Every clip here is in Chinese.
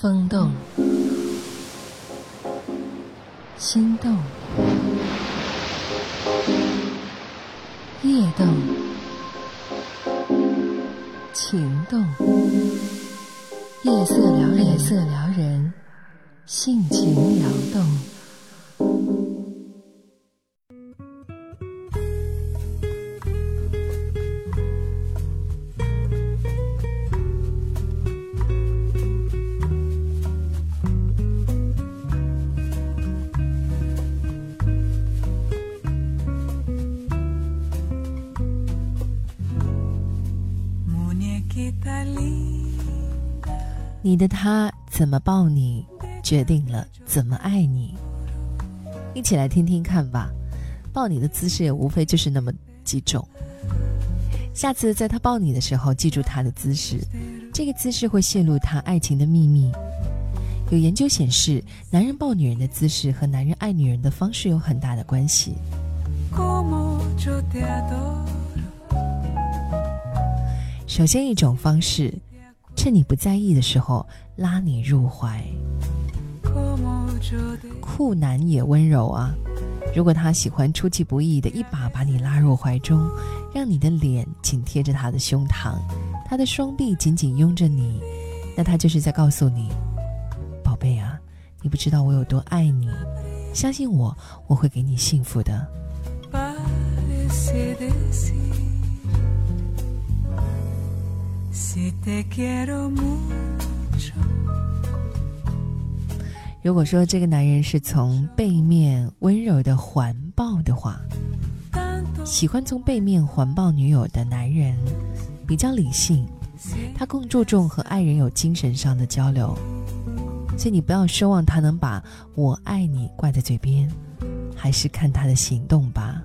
风动，心动，夜动，情动，夜色撩人，夜色撩人，性情撩动。你的他怎么抱你，决定了怎么爱你。一起来听听看吧。抱你的姿势也无非就是那么几种。下次在他抱你的时候，记住他的姿势，这个姿势会泄露他爱情的秘密。有研究显示，男人抱女人的姿势和男人爱女人的方式有很大的关系。首先一种方式。趁你不在意的时候，拉你入怀。酷男也温柔啊！如果他喜欢出其不意的一把把你拉入怀中，让你的脸紧贴着他的胸膛，他的双臂紧紧拥着你，那他就是在告诉你：“宝贝啊，你不知道我有多爱你，相信我，我会给你幸福的。”如果说这个男人是从背面温柔的环抱的话，喜欢从背面环抱女友的男人比较理性，他更注重和爱人有精神上的交流，所以你不要奢望他能把我爱你挂在嘴边，还是看他的行动吧。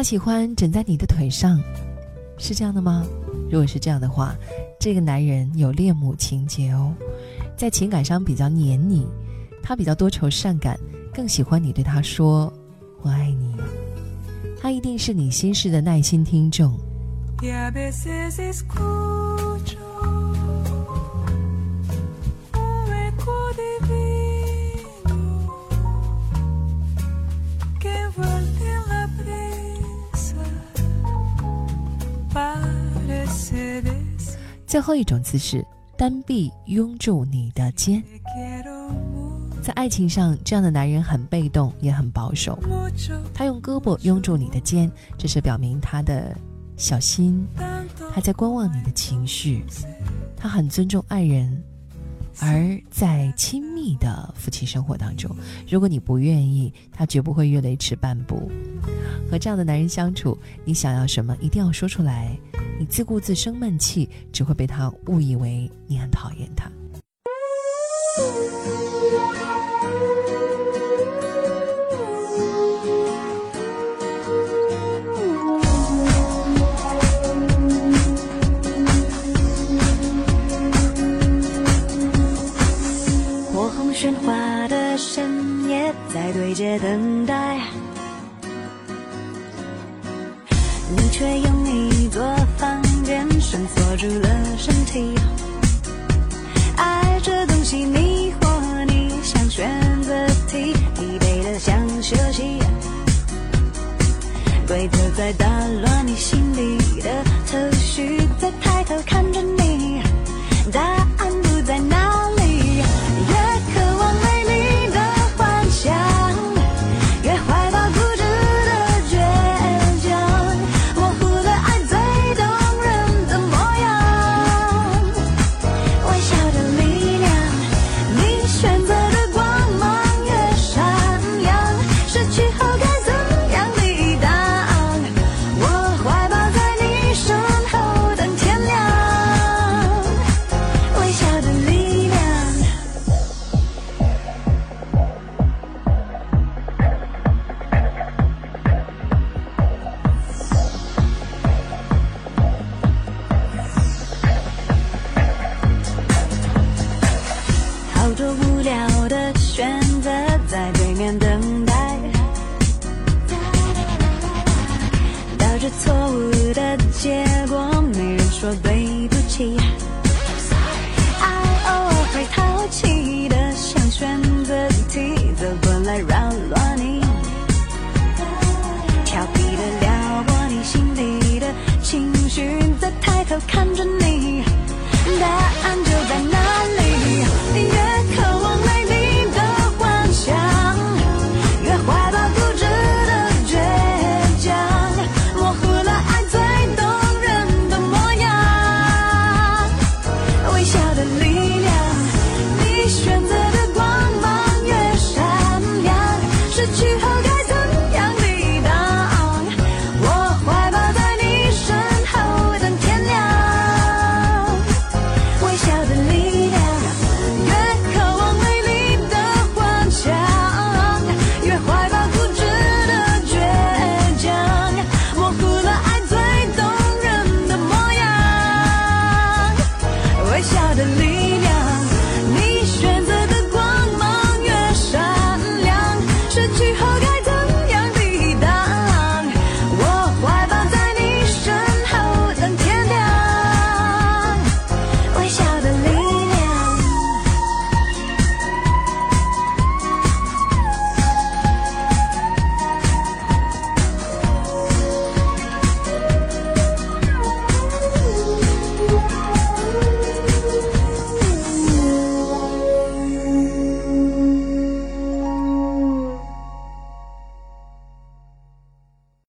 他喜欢枕在你的腿上，是这样的吗？如果是这样的话，这个男人有恋母情节哦，在情感上比较黏你，他比较多愁善感，更喜欢你对他说“我爱你”。他一定是你心事的耐心听众。最后一种姿势，单臂拥住你的肩。在爱情上，这样的男人很被动，也很保守。他用胳膊拥住你的肩，这是表明他的小心，他在观望你的情绪。他很尊重爱人，而在亲密的夫妻生活当中，如果你不愿意，他绝不会越雷池半步。和这样的男人相处，你想要什么，一定要说出来。你自顾自生闷气，只会被他误以为你很讨厌他。等待，你却用一座房间。绳锁住了身体，爱这东西迷惑你，像选择题，疲惫的像休息，规则在打乱你心里的头绪，在抬头看着你，好多无聊的选择，在对面等待，导致错误的结果，没人说对不起。I 偶尔会淘气的想选择题，走过来扰乱你，调皮的撩拨你心里的情绪，再抬头看着你。